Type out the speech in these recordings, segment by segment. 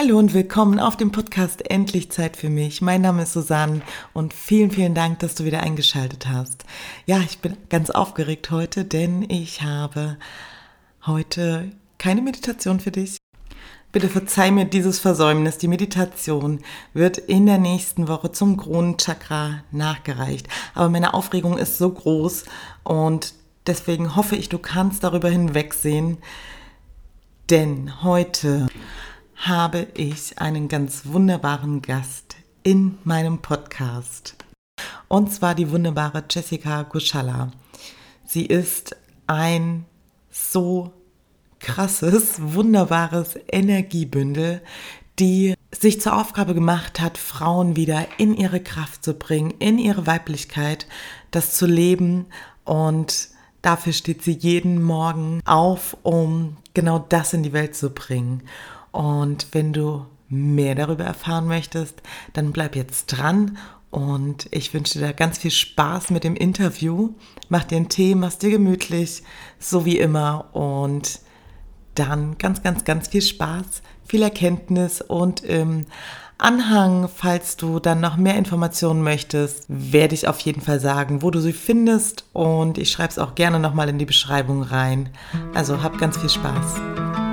Hallo und willkommen auf dem Podcast Endlich Zeit für mich. Mein Name ist Susanne und vielen, vielen Dank, dass du wieder eingeschaltet hast. Ja, ich bin ganz aufgeregt heute, denn ich habe heute keine Meditation für dich. Bitte verzeih mir dieses Versäumnis. Die Meditation wird in der nächsten Woche zum Kronenchakra nachgereicht. Aber meine Aufregung ist so groß und deswegen hoffe ich, du kannst darüber hinwegsehen. Denn heute habe ich einen ganz wunderbaren Gast in meinem Podcast. Und zwar die wunderbare Jessica Guschalla. Sie ist ein so krasses, wunderbares Energiebündel, die sich zur Aufgabe gemacht hat, Frauen wieder in ihre Kraft zu bringen, in ihre Weiblichkeit, das zu leben und dafür steht sie jeden Morgen auf, um genau das in die Welt zu bringen. Und wenn du mehr darüber erfahren möchtest, dann bleib jetzt dran und ich wünsche dir ganz viel Spaß mit dem Interview. Mach dir einen Tee, mach's dir gemütlich, so wie immer. Und dann ganz, ganz, ganz viel Spaß, viel Erkenntnis und im Anhang, falls du dann noch mehr Informationen möchtest, werde ich auf jeden Fall sagen, wo du sie findest. Und ich schreibe es auch gerne nochmal in die Beschreibung rein. Also hab ganz viel Spaß.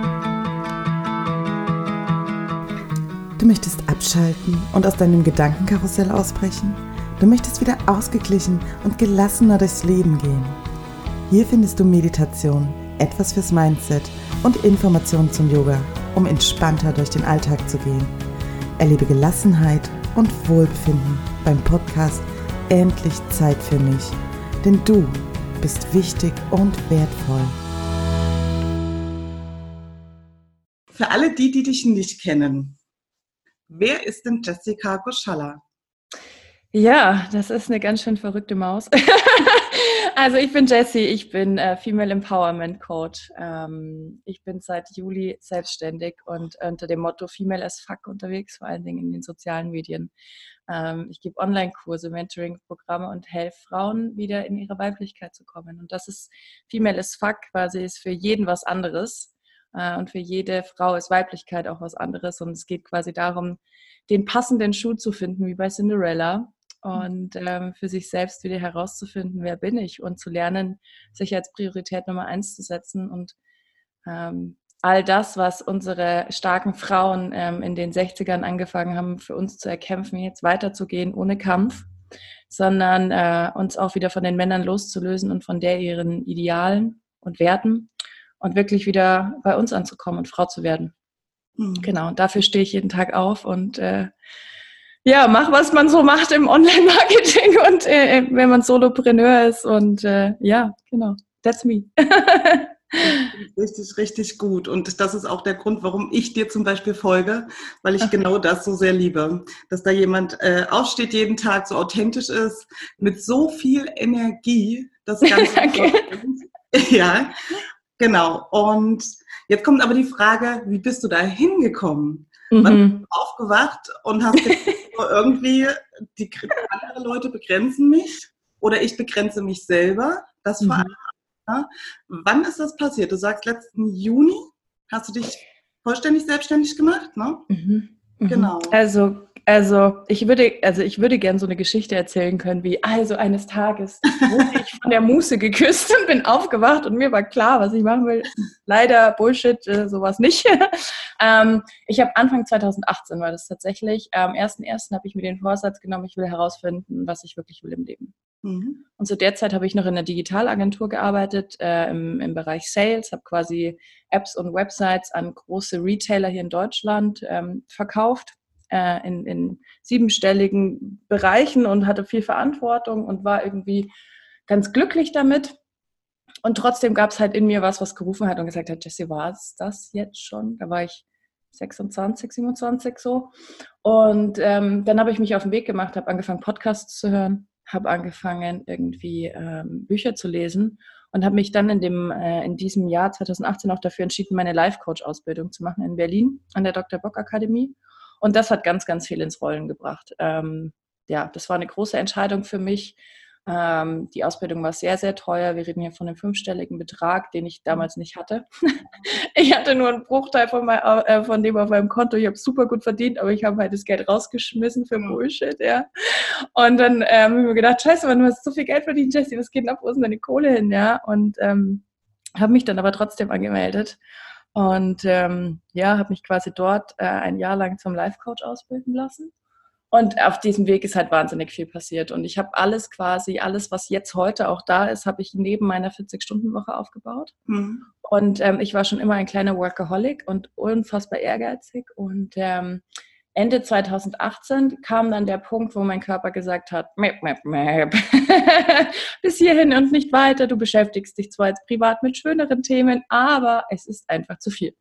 Du möchtest abschalten und aus deinem Gedankenkarussell ausbrechen? Du möchtest wieder ausgeglichen und gelassener durchs Leben gehen? Hier findest du Meditation, etwas fürs Mindset und Informationen zum Yoga, um entspannter durch den Alltag zu gehen. Erlebe Gelassenheit und Wohlbefinden beim Podcast Endlich Zeit für mich. Denn du bist wichtig und wertvoll. Für alle die, die dich nicht kennen, Wer ist denn Jessica Goschalla? Ja, das ist eine ganz schön verrückte Maus. also ich bin Jessie, ich bin äh, Female Empowerment Coach. Ähm, ich bin seit Juli selbstständig und unter dem Motto Female as Fuck unterwegs, vor allen Dingen in den sozialen Medien. Ähm, ich gebe Online-Kurse, Mentoring-Programme und helfe Frauen wieder in ihre Weiblichkeit zu kommen. Und das ist Female as Fuck quasi ist für jeden was anderes. Äh, und für jede Frau ist Weiblichkeit auch was anderes. Und es geht quasi darum, den passenden Schuh zu finden, wie bei Cinderella. Und ähm, für sich selbst wieder herauszufinden, wer bin ich und zu lernen, sich als Priorität Nummer eins zu setzen und ähm, all das, was unsere starken Frauen ähm, in den 60ern angefangen haben, für uns zu erkämpfen, jetzt weiterzugehen ohne Kampf, sondern äh, uns auch wieder von den Männern loszulösen und von der ihren Idealen und Werten und wirklich wieder bei uns anzukommen und Frau zu werden. Mhm. Genau, und dafür stehe ich jeden Tag auf und äh, ja, mach, was man so macht im Online-Marketing und äh, wenn man Solopreneur ist und äh, ja, genau, that's me. Richtig, richtig gut. Und das ist auch der Grund, warum ich dir zum Beispiel folge, weil ich okay. genau das so sehr liebe. Dass da jemand äh, aufsteht jeden Tag, so authentisch ist, mit so viel Energie, das Ganze. okay. ja. Genau. Und jetzt kommt aber die Frage, wie bist du da hingekommen? Mhm. Wann bist du aufgewacht und hast irgendwie, die andere Leute begrenzen mich oder ich begrenze mich selber. Das mhm. war, ja. Wann ist das passiert? Du sagst letzten Juni hast du dich vollständig selbstständig gemacht, ne? Mhm. Mhm. Genau. Also also ich würde, also ich würde gerne so eine Geschichte erzählen können, wie also eines Tages wurde ich von der Muße geküsst und bin aufgewacht und mir war klar, was ich machen will. Leider Bullshit, äh, sowas nicht. ähm, ich habe Anfang 2018 war das tatsächlich. Am 1.1. habe ich mir den Vorsatz genommen, ich will herausfinden, was ich wirklich will im Leben. Mhm. Und zu der Zeit habe ich noch in einer Digitalagentur gearbeitet, äh, im, im Bereich Sales, habe quasi Apps und Websites an große Retailer hier in Deutschland ähm, verkauft äh, in, in siebenstelligen Bereichen und hatte viel Verantwortung und war irgendwie ganz glücklich damit. Und trotzdem gab es halt in mir was, was gerufen hat und gesagt hat, Jesse, war es das jetzt schon? Da war ich 26, 27 so. Und ähm, dann habe ich mich auf den Weg gemacht, habe angefangen, Podcasts zu hören, habe angefangen, irgendwie ähm, Bücher zu lesen und habe mich dann in, dem, äh, in diesem Jahr 2018 auch dafür entschieden, meine Life-Coach-Ausbildung zu machen in Berlin an der Dr. Bock Akademie. Und das hat ganz, ganz viel ins Rollen gebracht. Ähm, ja, das war eine große Entscheidung für mich, Ähm, die Ausbildung war sehr, sehr teuer. Wir reden hier von einem fünfstelligen Betrag, den ich damals nicht hatte. ich hatte nur einen Bruchteil von, mein, äh, von dem auf meinem Konto. Ich habe super gut verdient, aber ich habe halt das Geld rausgeschmissen für Bullshit, ja. Und dann ähm, habe ich mir gedacht, scheiße, man, du hast so viel Geld verdient, Jesse, was geht denn ab, wo ist denn deine Kohle hin, ja? Und ähm, habe mich dann aber trotzdem angemeldet. Und ähm, ja, habe mich quasi dort äh, ein Jahr lang zum Life-Coach ausbilden lassen. Und auf diesem Weg ist halt wahnsinnig viel passiert. Und ich habe alles quasi, alles, was jetzt heute auch da ist, habe ich neben meiner 40-Stunden-Woche aufgebaut. Mhm. Und ähm, ich war schon immer ein kleiner Workaholic und unfassbar ehrgeizig. Und ähm, Ende 2018 kam dann der Punkt, wo mein Körper gesagt hat, mäp, mäp, mäp. bis hierhin und nicht weiter. Du beschäftigst dich zwar jetzt privat mit schöneren Themen, aber es ist einfach zu viel.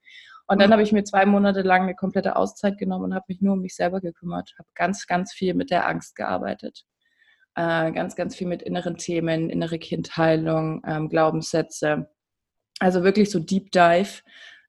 Und dann mhm. habe ich mir zwei Monate lang eine komplette Auszeit genommen und habe mich nur um mich selber gekümmert, habe ganz, ganz viel mit der Angst gearbeitet. Äh, ganz, ganz viel mit inneren Themen, innere Kindheilung, ähm, Glaubenssätze. Also wirklich so Deep Dive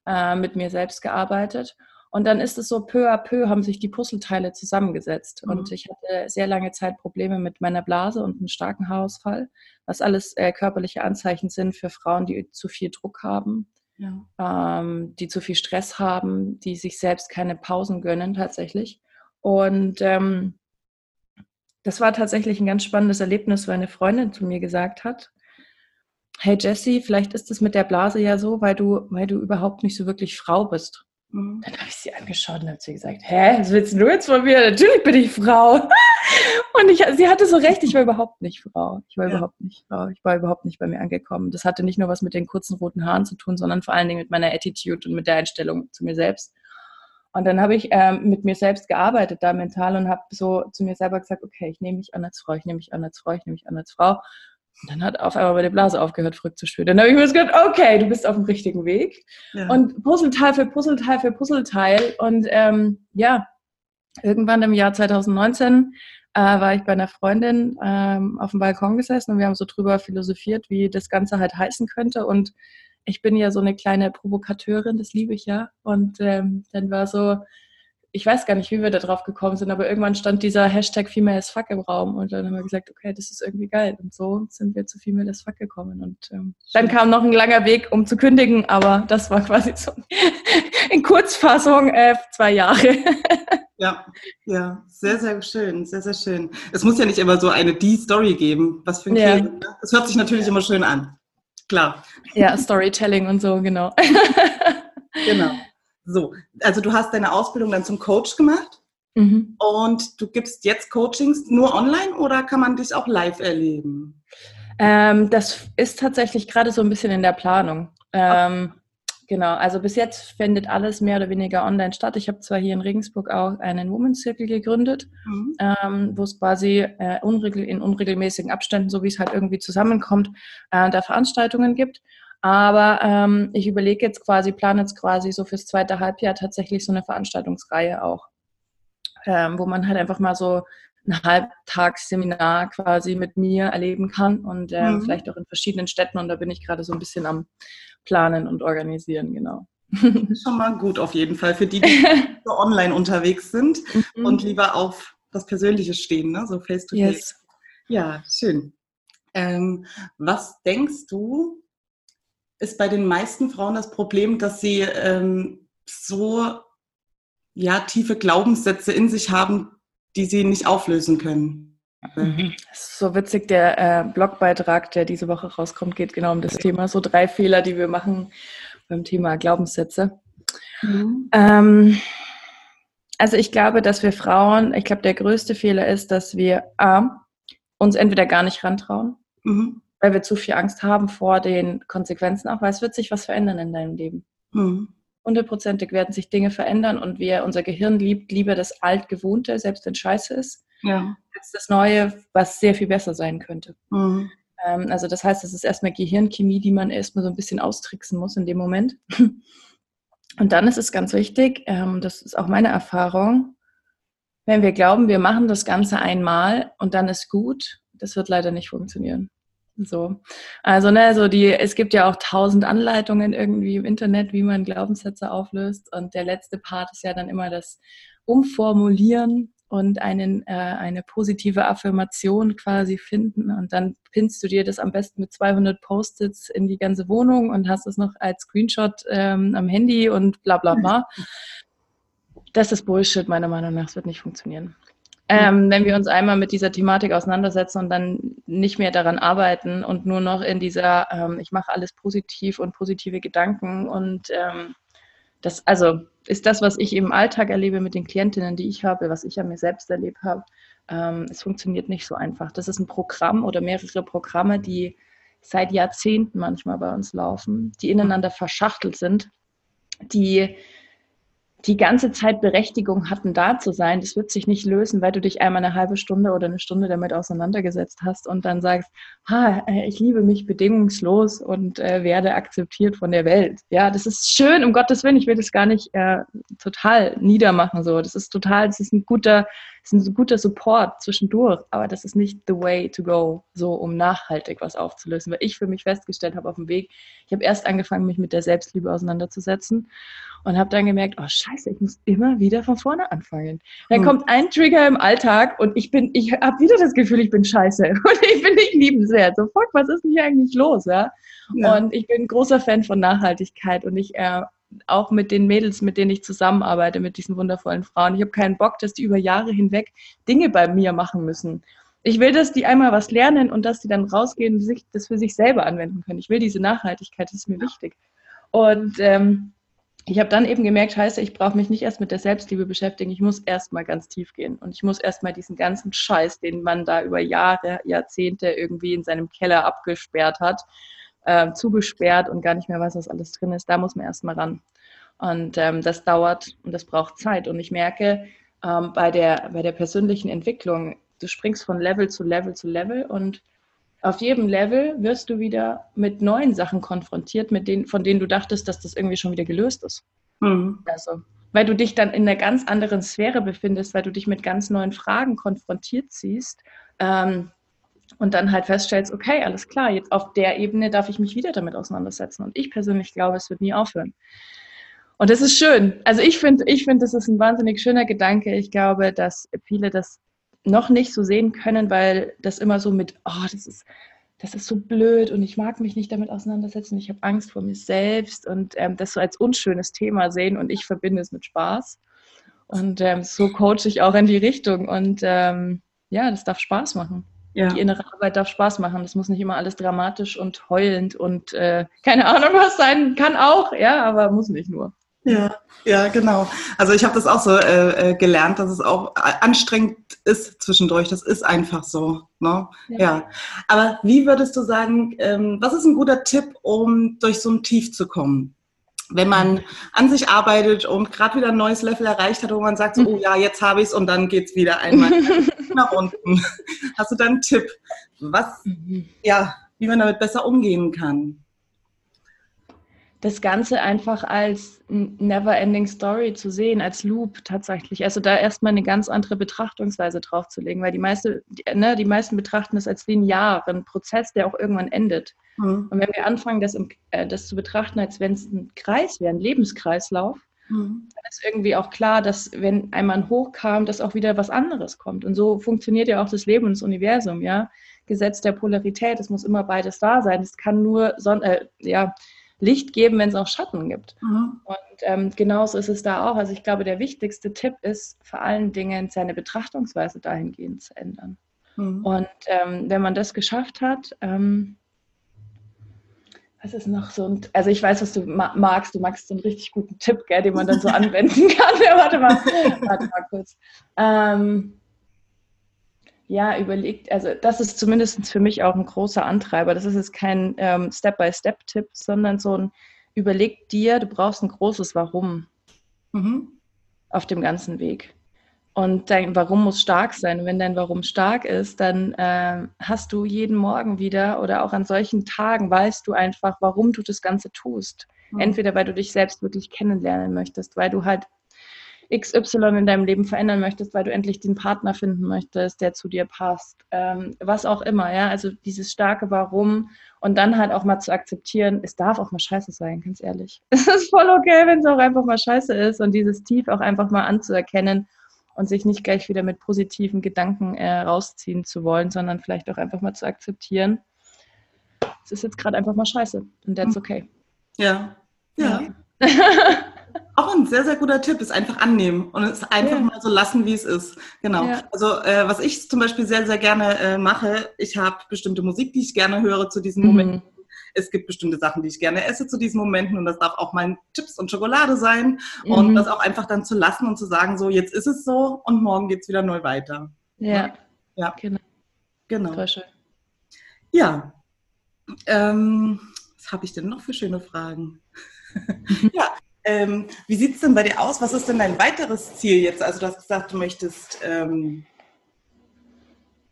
äh, mit mir selbst gearbeitet. Und dann ist es so, peu à peu haben sich die Puzzleteile zusammengesetzt. Mhm. Und ich hatte sehr lange Zeit Probleme mit meiner Blase und einem starken Haarausfall, was alles äh, körperliche Anzeichen sind für Frauen, die zu viel Druck haben, ja. ähm, die zu viel Stress haben, die sich selbst keine Pausen gönnen tatsächlich. Und ähm, das war tatsächlich ein ganz spannendes Erlebnis, weil eine Freundin zu mir gesagt hat, hey Jessie, vielleicht ist es mit der Blase ja so, weil du, weil du überhaupt nicht so wirklich Frau bist. Mhm. Dann habe ich sie angeschaut und habe sie gesagt, hä, was willst du jetzt von mir? Natürlich bin ich Frau. Und ich, sie hatte so recht, ich war überhaupt nicht Frau. Ich war ja. überhaupt nicht Frau. Ich war überhaupt nicht bei mir angekommen. Das hatte nicht nur was mit den kurzen roten Haaren zu tun, sondern vor allen Dingen mit meiner Attitude und mit der Einstellung zu mir selbst. Und dann habe ich ähm, mit mir selbst gearbeitet da mental und habe so zu mir selber gesagt, okay, ich nehme mich an als Frau, ich nehme mich an als Frau, ich nehme mich an als Frau. Und dann hat auf einmal meine Blase aufgehört, verrückt zu spüren. Dann habe ich mir gedacht, okay, du bist auf dem richtigen Weg. Ja. Und Puzzleteil für Puzzleteil für Puzzleteil. Und ähm, ja, irgendwann im Jahr 2019 äh, war ich bei einer Freundin ähm, auf dem Balkon gesessen und wir haben so drüber philosophiert, wie das Ganze halt heißen könnte. Und ich bin ja so eine kleine Provokateurin, das liebe ich ja. Und ähm, dann war so, ich weiß gar nicht, wie wir da drauf gekommen sind, aber irgendwann stand dieser Hashtag Female as Fuck im Raum und dann haben wir gesagt, okay, das ist irgendwie geil. Und so sind wir zu Female as Fuck gekommen. Und ähm, dann kam noch ein langer Weg, um zu kündigen, aber das war quasi so in Kurzfassung äh, zwei Jahre. ja, ja, sehr, sehr schön, sehr, sehr schön. Es muss ja nicht immer so eine Die-Story geben, was für ein ja. Käse. Es hört sich natürlich immer schön an. Klar. Ja, Storytelling und so, genau. genau. So, also du hast deine Ausbildung dann zum Coach gemacht mhm. und du gibst jetzt Coachings nur online oder kann man dich auch live erleben? Ähm, das ist tatsächlich gerade so ein bisschen in der Planung. Ähm, Genau, also bis jetzt findet alles mehr oder weniger online statt. Ich habe zwar hier in Regensburg auch einen Women's Circle gegründet, mhm. ähm, wo es quasi äh, unregel in unregelmäßigen Abständen, so wie es halt irgendwie zusammenkommt, äh, da Veranstaltungen gibt. Aber ähm, ich überlege jetzt quasi, plane jetzt quasi so fürs zweite Halbjahr tatsächlich so eine Veranstaltungsreihe auch, ähm, wo man halt einfach mal so ein Halbtagsseminar quasi mit mir erleben kann und äh, mhm. vielleicht auch in verschiedenen Städten. Und da bin ich gerade so ein bisschen am Planen und Organisieren, genau. Schon mal gut auf jeden Fall für die, die so online unterwegs sind mhm. und lieber auf das Persönliche stehen, ne? so face to face. Yes. Ja, schön. Ähm, was denkst du, ist bei den meisten Frauen das Problem, dass sie ähm, so ja, tiefe Glaubenssätze in sich haben, die sie nicht auflösen können. Mhm. So witzig, der äh, Blogbeitrag, der diese Woche rauskommt, geht genau um das Thema. So drei Fehler, die wir machen beim Thema Glaubenssätze. Mhm. Ähm, also ich glaube, dass wir Frauen, ich glaube, der größte Fehler ist, dass wir A, uns entweder gar nicht rantrauen mhm weil wir zu viel Angst haben vor den Konsequenzen auch, weil es wird sich was verändern in deinem Leben. Mhm. Hundertprozentig werden sich Dinge verändern und wir, unser Gehirn liebt lieber das Altgewohnte, selbst wenn es scheiße ist, ja. als das Neue, was sehr viel besser sein könnte. Mhm. Ähm, also das heißt, es ist erstmal Gehirnchemie, die man erstmal so ein bisschen austricksen muss in dem Moment. Und dann ist es ganz wichtig, ähm, das ist auch meine Erfahrung, wenn wir glauben, wir machen das Ganze einmal und dann ist gut, das wird leider nicht funktionieren. So. Also, ne, so die, es gibt ja auch tausend Anleitungen irgendwie im Internet, wie man Glaubenssätze auflöst. Und der letzte Part ist ja dann immer das Umformulieren und einen, äh, eine positive Affirmation quasi finden. Und dann pinnst du dir das am besten mit 200 Post-its in die ganze Wohnung und hast es noch als Screenshot ähm, am Handy und bla bla bla. Das ist Bullshit, meiner Meinung nach. Es wird nicht funktionieren. Ähm, wenn wir uns einmal mit dieser Thematik auseinandersetzen und dann nicht mehr daran arbeiten und nur noch in dieser, ähm, ich mache alles positiv und positive Gedanken und ähm, das, also ist das, was ich im Alltag erlebe mit den Klientinnen, die ich habe, was ich an mir selbst erlebt habe, ähm, es funktioniert nicht so einfach. Das ist ein Programm oder mehrere Programme, die seit Jahrzehnten manchmal bei uns laufen, die ineinander verschachtelt sind, die die ganze Zeit Berechtigung hatten, da zu sein, das wird sich nicht lösen, weil du dich einmal eine halbe Stunde oder eine Stunde damit auseinandergesetzt hast und dann sagst, ha, äh, ich liebe mich bedingungslos und äh, werde akzeptiert von der Welt. Ja, das ist schön, um Gottes Willen, ich will das gar nicht äh, total niedermachen. So. Das ist total, das ist ein guter, ist ein guter Support zwischendurch, aber das ist nicht the way to go, so um nachhaltig was aufzulösen. Weil ich für mich festgestellt habe auf dem Weg, ich habe erst angefangen, mich mit der Selbstliebe auseinanderzusetzen und habe dann gemerkt, oh scheiße, ich muss immer wieder von vorne anfangen. Dann hm. kommt ein Trigger im Alltag und ich bin, ich habe wieder das Gefühl, ich bin scheiße und ich bin nicht liebenswert. So, fuck, was ist denn hier eigentlich los? Ja? ja. Und ich bin ein großer Fan von Nachhaltigkeit und ich äh, auch mit den Mädels, mit denen ich zusammenarbeite, mit diesen wundervollen Frauen. Ich habe keinen Bock, dass die über Jahre hinweg Dinge bei mir machen müssen. Ich will, dass die einmal was lernen und dass die dann rausgehen und sich das für sich selber anwenden können. Ich will diese Nachhaltigkeit, das ist mir wichtig. Und ähm, ich habe dann eben gemerkt, scheiße, ich brauche mich nicht erst mit der Selbstliebe beschäftigen, ich muss erst mal ganz tief gehen und ich muss erst mal diesen ganzen Scheiß, den man da über Jahre, Jahrzehnte irgendwie in seinem Keller abgesperrt hat, äh, zugesperrt und gar nicht mehr weiß, was alles drin ist, da muss man erst mal ran. Und ähm, das dauert und das braucht Zeit. Und ich merke ähm, bei, der, bei der persönlichen Entwicklung, du springst von Level zu Level zu Level und auf jedem Level wirst du wieder mit neuen Sachen konfrontiert, mit denen, von denen du dachtest, dass das irgendwie schon wieder gelöst ist. Mhm. Also, weil du dich dann in einer ganz anderen Sphäre befindest, weil du dich mit ganz neuen Fragen konfrontiert siehst ähm, und dann halt feststellst, okay, alles klar, jetzt auf der Ebene darf ich mich wieder damit auseinandersetzen. Und ich persönlich glaube, es wird nie aufhören. Und das ist schön. Also ich finde, ich finde, das ist ein wahnsinnig schöner Gedanke. Ich glaube, dass viele das noch nicht so sehen können, weil das immer so mit, oh, das ist, das ist so blöd und ich mag mich nicht damit auseinandersetzen, ich habe Angst vor mir selbst und ähm, das so als unschönes Thema sehen und ich verbinde es mit Spaß. Und ähm, so coache ich auch in die Richtung und ähm, ja, das darf Spaß machen. Ja. Die innere Arbeit darf Spaß machen. Das muss nicht immer alles dramatisch und heulend und äh, keine Ahnung was sein. Kann auch, ja, aber muss nicht nur. Ja, ja, genau. Also ich habe das auch so äh, äh, gelernt, dass es auch anstrengend ist zwischendurch. Das ist einfach so. Ne? Ja. ja. Aber wie würdest du sagen, ähm, was ist ein guter Tipp, um durch so ein Tief zu kommen? Wenn man an sich arbeitet und gerade wieder ein neues Level erreicht hat, wo man sagt, so, oh ja, jetzt habe ich es und dann geht es wieder einmal nach unten. Hast du da einen Tipp, was, mhm. ja, wie man damit besser umgehen kann? Das Ganze einfach als never-ending Story zu sehen, als Loop tatsächlich. Also da erstmal eine ganz andere Betrachtungsweise draufzulegen, weil die, meiste, die, ne, die meisten betrachten das als linearen Prozess, der auch irgendwann endet. Mhm. Und wenn wir anfangen, das, im, äh, das zu betrachten, als wenn es ein Kreis wäre, ein Lebenskreislauf, mhm. dann ist irgendwie auch klar, dass wenn einmal ein Hoch kam, dass auch wieder was anderes kommt. Und so funktioniert ja auch das Leben und das Universum, ja. Gesetz der Polarität, es muss immer beides da sein. Es kann nur Son äh, ja, Licht geben, wenn es auch Schatten gibt. Mhm. Und ähm, genauso ist es da auch. Also ich glaube, der wichtigste Tipp ist vor allen Dingen, seine Betrachtungsweise dahingehend zu ändern. Mhm. Und ähm, wenn man das geschafft hat, ähm, was ist noch so ein, also ich weiß, was du magst, du magst so einen richtig guten Tipp, gell, den man dann so anwenden kann. Warte mal, warte mal kurz. Ähm, ja, überlegt, also das ist zumindest für mich auch ein großer Antreiber. Das ist jetzt kein ähm, Step-by-Step-Tipp, sondern so ein Überleg dir, du brauchst ein großes Warum mhm. auf dem ganzen Weg. Und dein Warum muss stark sein. Und wenn dein Warum stark ist, dann äh, hast du jeden Morgen wieder oder auch an solchen Tagen weißt du einfach, warum du das Ganze tust. Mhm. Entweder weil du dich selbst wirklich kennenlernen möchtest, weil du halt XY in deinem Leben verändern möchtest, weil du endlich den Partner finden möchtest, der zu dir passt, ähm, was auch immer, ja, also dieses starke Warum und dann halt auch mal zu akzeptieren, es darf auch mal scheiße sein, ganz ehrlich. Es ist voll okay, wenn es auch einfach mal scheiße ist und dieses Tief auch einfach mal anzuerkennen und sich nicht gleich wieder mit positiven Gedanken äh, rausziehen zu wollen, sondern vielleicht auch einfach mal zu akzeptieren, es ist jetzt gerade einfach mal scheiße und that's mhm. okay. Ja, ja. ja. Auch ein sehr, sehr guter Tipp ist einfach annehmen und es einfach ja. mal so lassen, wie es ist. Genau. Ja. Also äh, was ich zum Beispiel sehr, sehr gerne äh, mache, ich habe bestimmte Musik, die ich gerne höre zu diesen mhm. Momenten. Es gibt bestimmte Sachen, die ich gerne esse zu diesen Momenten und das darf auch mal Chips und Schokolade sein mhm. und das auch einfach dann zu lassen und zu sagen, so jetzt ist es so und morgen geht es wieder neu weiter. Ja. Ja. Genau. Genau. Voll schön. Ja. Ähm, was habe ich denn noch für schöne Fragen? ja, ähm, wie sieht es denn bei dir aus? Was ist denn dein weiteres Ziel jetzt? Also du hast gesagt, du möchtest ähm,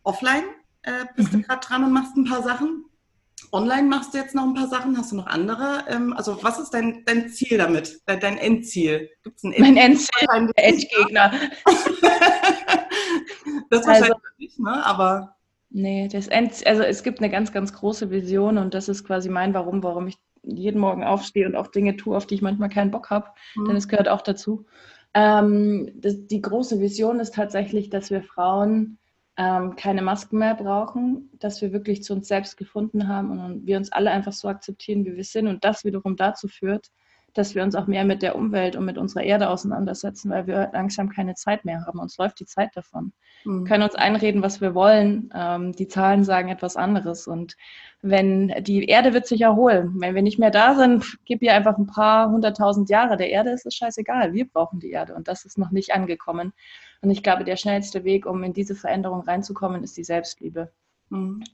offline, äh, bist mhm. du gerade dran und machst ein paar Sachen. Online machst du jetzt noch ein paar Sachen. Hast du noch andere? Ähm, also was ist dein, dein Ziel damit? Dein, dein Endziel? Gibt's ein Endziel? Mein Endziel, der Endgegner. das wahrscheinlich also, nicht, ne? aber... Nee, das End, also es gibt eine ganz, ganz große Vision und das ist quasi mein Warum, warum ich jeden Morgen aufstehe und auch Dinge tue, auf die ich manchmal keinen Bock habe, mhm. denn es gehört auch dazu. Ähm, das, die große Vision ist tatsächlich, dass wir Frauen ähm, keine Masken mehr brauchen, dass wir wirklich zu uns selbst gefunden haben und wir uns alle einfach so akzeptieren, wie wir sind und das wiederum dazu führt, dass wir uns auch mehr mit der Umwelt und mit unserer Erde auseinandersetzen, weil wir langsam keine Zeit mehr haben. Uns läuft die Zeit davon. Mhm. Wir können uns einreden, was wir wollen. Ähm, die Zahlen sagen etwas anderes. Und wenn die Erde wird sich erholen, wenn wir nicht mehr da sind, gib ihr einfach ein paar hunderttausend Jahre. Der Erde ist es scheißegal. Wir brauchen die Erde und das ist noch nicht angekommen. Und ich glaube, der schnellste Weg, um in diese Veränderung reinzukommen, ist die Selbstliebe. Mhm.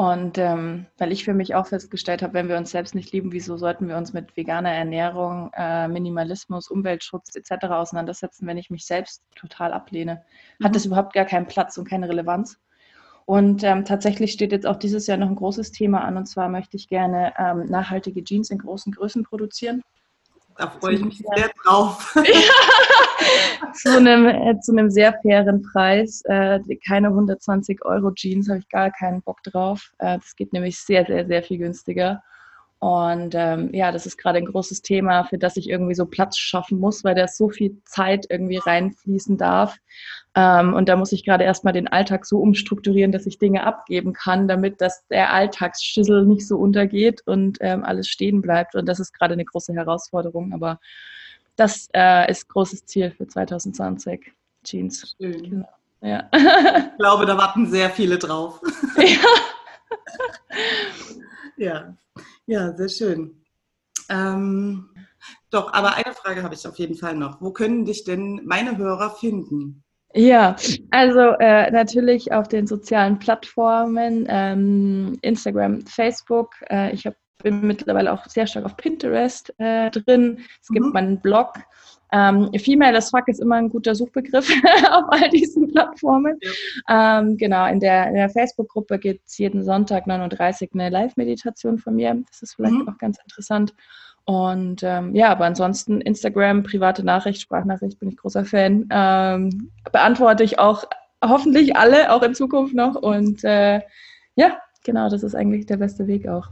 Und ähm, weil ich für mich auch festgestellt habe, wenn wir uns selbst nicht lieben, wieso sollten wir uns mit veganer Ernährung, äh, Minimalismus, Umweltschutz etc. auseinandersetzen, wenn ich mich selbst total ablehne? Hat mhm. das überhaupt gar keinen Platz und keine Relevanz? Und ähm, tatsächlich steht jetzt auch dieses Jahr noch ein großes Thema an, und zwar möchte ich gerne ähm, nachhaltige Jeans in großen Größen produzieren. Da freue ich mich sehr drauf. zu, einem, äh, zu einem sehr fairen Preis. Äh, keine 120 Euro Jeans, habe ich gar keinen Bock drauf. Äh, das geht nämlich sehr, sehr, sehr viel günstiger. Und ähm, ja, das ist gerade ein großes Thema, für das ich irgendwie so Platz schaffen muss, weil da so viel Zeit irgendwie reinfließen darf. Ähm, und da muss ich gerade erstmal den Alltag so umstrukturieren, dass ich Dinge abgeben kann, damit das der Alltagsschüssel nicht so untergeht und ähm, alles stehen bleibt. Und das ist gerade eine große Herausforderung. Aber das äh, ist großes Ziel für 2020. Jeans. Schön. Genau. Ja. Ich glaube, da warten sehr viele drauf. Ja. ja. Ja, sehr schön. Ähm, doch, aber eine Frage habe ich auf jeden Fall noch. Wo können dich denn meine Hörer finden? Ja, also äh, natürlich auf den sozialen Plattformen, ähm, Instagram, Facebook. Äh, ich hab, bin mittlerweile auch sehr stark auf Pinterest äh, drin. Es gibt mhm. meinen Blog. Ähm, Female as Fuck ist immer ein guter Suchbegriff auf all diesen Plattformen. Ja. Ähm, genau, in der, der Facebook-Gruppe gibt es jeden Sonntag 39 eine Live-Meditation von mir. Das ist vielleicht mhm. auch ganz interessant. Und ähm, ja, aber ansonsten Instagram, private Nachricht, Sprachnachricht, bin ich großer Fan. Ähm, beantworte ich auch hoffentlich alle, auch in Zukunft noch. Und äh, ja, genau, das ist eigentlich der beste Weg auch.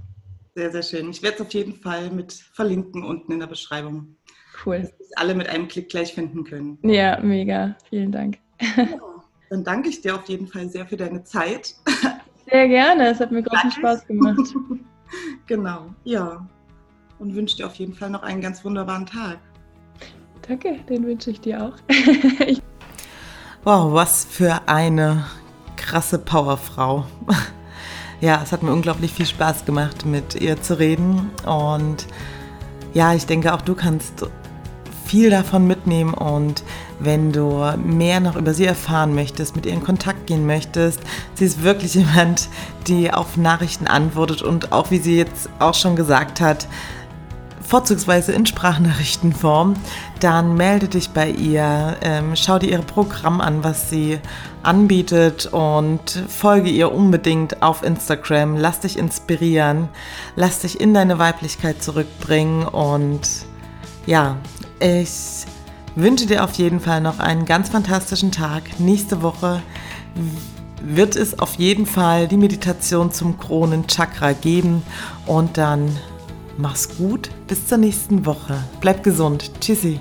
Sehr, sehr schön. Ich werde es auf jeden Fall mit verlinken unten in der Beschreibung. Cool. Dass wir alle mit einem Klick gleich finden können. Ja, mega. Vielen Dank. Ja, dann danke ich dir auf jeden Fall sehr für deine Zeit. Sehr gerne. Es hat mir großen Spaß gemacht. genau, ja. Und wünsche dir auf jeden Fall noch einen ganz wunderbaren Tag. Danke, den wünsche ich dir auch. wow, was für eine krasse Powerfrau. Ja, es hat mir unglaublich viel Spaß gemacht, mit ihr zu reden. Und ja, ich denke, auch du kannst viel davon mitnehmen und wenn du mehr noch über sie erfahren möchtest, mit ihr in Kontakt gehen möchtest, sie ist wirklich jemand, die auf Nachrichten antwortet und auch wie sie jetzt auch schon gesagt hat, vorzugsweise in Sprachnachrichtenform, dann melde dich bei ihr, ähm, schau dir ihr Programm an, was sie anbietet und folge ihr unbedingt auf Instagram. Lass dich inspirieren, lass dich in deine Weiblichkeit zurückbringen und ja, ich wünsche dir auf jeden Fall noch einen ganz fantastischen Tag. Nächste Woche wird es auf jeden Fall die Meditation zum Kronenchakra geben und dann mach's gut, bis zur nächsten Woche. Bleib gesund. Tschüssi.